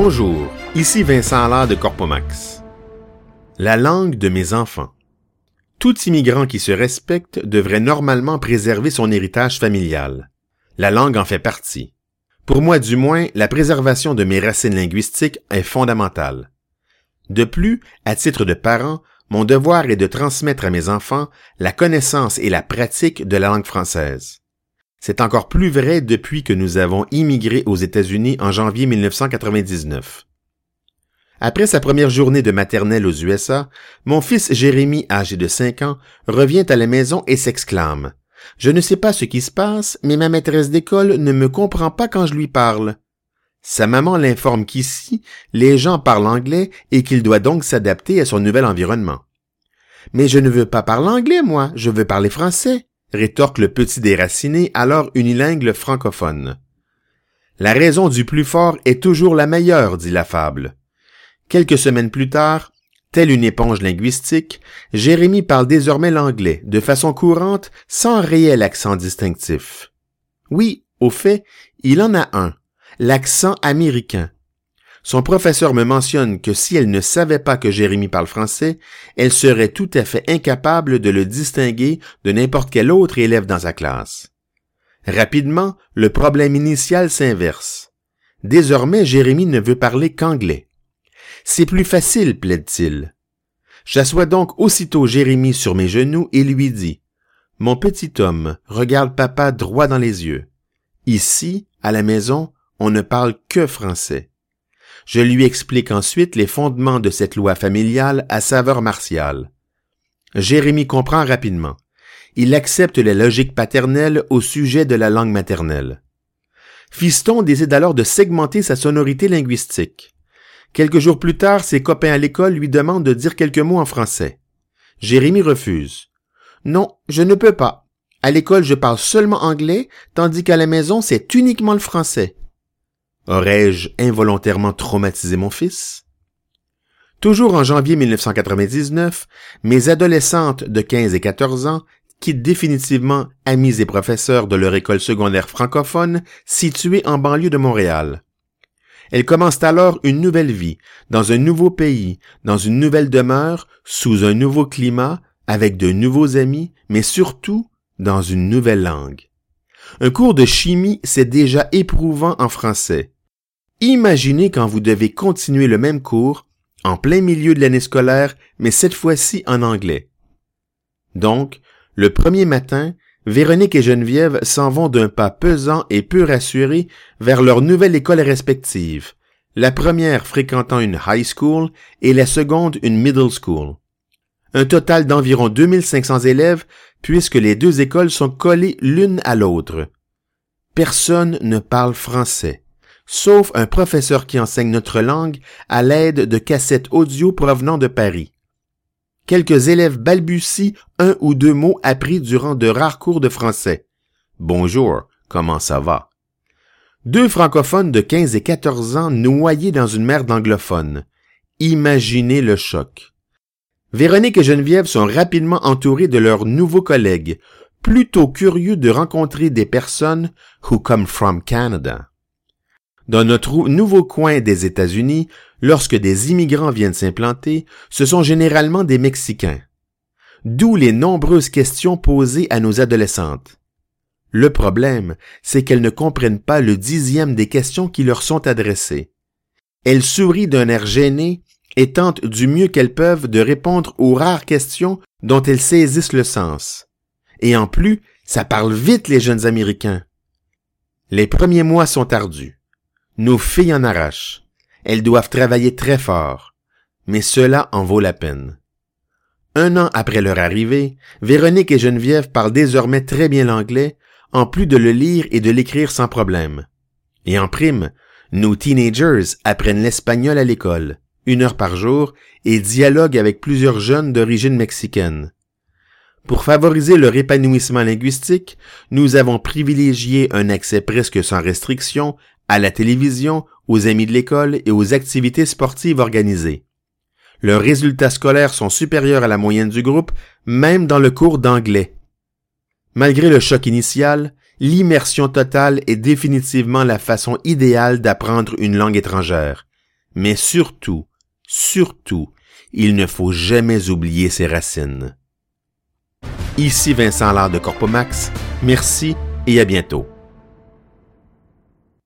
Bonjour, ici Vincent Allard de Corpomax. La langue de mes enfants. Tout immigrant qui se respecte devrait normalement préserver son héritage familial. La langue en fait partie. Pour moi du moins, la préservation de mes racines linguistiques est fondamentale. De plus, à titre de parent, mon devoir est de transmettre à mes enfants la connaissance et la pratique de la langue française. C'est encore plus vrai depuis que nous avons immigré aux États-Unis en janvier 1999. Après sa première journée de maternelle aux USA, mon fils Jérémy, âgé de 5 ans, revient à la maison et s'exclame. Je ne sais pas ce qui se passe, mais ma maîtresse d'école ne me comprend pas quand je lui parle. Sa maman l'informe qu'ici, les gens parlent anglais et qu'il doit donc s'adapter à son nouvel environnement. Mais je ne veux pas parler anglais, moi, je veux parler français rétorque le petit déraciné, alors unilingue francophone. La raison du plus fort est toujours la meilleure, dit la fable. Quelques semaines plus tard, telle une éponge linguistique, Jérémie parle désormais l'anglais de façon courante sans réel accent distinctif. Oui, au fait, il en a un, l'accent américain, son professeur me mentionne que si elle ne savait pas que Jérémie parle français, elle serait tout à fait incapable de le distinguer de n'importe quel autre élève dans sa classe. Rapidement, le problème initial s'inverse. Désormais, Jérémie ne veut parler qu'anglais. C'est plus facile, plaide-t-il. J'assois donc aussitôt Jérémie sur mes genoux et lui dis Mon petit homme, regarde papa droit dans les yeux. Ici, à la maison, on ne parle que français. Je lui explique ensuite les fondements de cette loi familiale à saveur martiale. Jérémie comprend rapidement. Il accepte la logique paternelle au sujet de la langue maternelle. Fiston décide alors de segmenter sa sonorité linguistique. Quelques jours plus tard, ses copains à l'école lui demandent de dire quelques mots en français. Jérémie refuse. Non, je ne peux pas. À l'école, je parle seulement anglais, tandis qu'à la maison, c'est uniquement le français. Aurais-je involontairement traumatisé mon fils? Toujours en janvier 1999, mes adolescentes de 15 et 14 ans quittent définitivement amis et professeurs de leur école secondaire francophone située en banlieue de Montréal. Elles commencent alors une nouvelle vie, dans un nouveau pays, dans une nouvelle demeure, sous un nouveau climat, avec de nouveaux amis, mais surtout dans une nouvelle langue. Un cours de chimie, c'est déjà éprouvant en français. Imaginez quand vous devez continuer le même cours, en plein milieu de l'année scolaire, mais cette fois-ci en anglais. Donc, le premier matin, Véronique et Geneviève s'en vont d'un pas pesant et peu rassuré vers leur nouvelle école respective, la première fréquentant une high school et la seconde une middle school. Un total d'environ 2500 élèves puisque les deux écoles sont collées l'une à l'autre. Personne ne parle français sauf un professeur qui enseigne notre langue à l'aide de cassettes audio provenant de Paris. Quelques élèves balbutient un ou deux mots appris durant de rares cours de français. Bonjour, comment ça va? Deux francophones de 15 et 14 ans noyés dans une mer d'anglophones. Imaginez le choc. Véronique et Geneviève sont rapidement entourées de leurs nouveaux collègues, plutôt curieux de rencontrer des personnes who come from Canada. Dans notre nouveau coin des États-Unis, lorsque des immigrants viennent s'implanter, ce sont généralement des Mexicains. D'où les nombreuses questions posées à nos adolescentes. Le problème, c'est qu'elles ne comprennent pas le dixième des questions qui leur sont adressées. Elles sourient d'un air gêné et tentent du mieux qu'elles peuvent de répondre aux rares questions dont elles saisissent le sens. Et en plus, ça parle vite les jeunes Américains. Les premiers mois sont ardus. Nos filles en arrachent. Elles doivent travailler très fort. Mais cela en vaut la peine. Un an après leur arrivée, Véronique et Geneviève parlent désormais très bien l'anglais, en plus de le lire et de l'écrire sans problème. Et en prime, nos teenagers apprennent l'espagnol à l'école, une heure par jour, et dialoguent avec plusieurs jeunes d'origine mexicaine. Pour favoriser leur épanouissement linguistique, nous avons privilégié un accès presque sans restriction à la télévision, aux amis de l'école et aux activités sportives organisées. Leurs résultats scolaires sont supérieurs à la moyenne du groupe, même dans le cours d'anglais. Malgré le choc initial, l'immersion totale est définitivement la façon idéale d'apprendre une langue étrangère. Mais surtout, surtout, il ne faut jamais oublier ses racines. Ici Vincent Lard de Corpomax. Merci et à bientôt.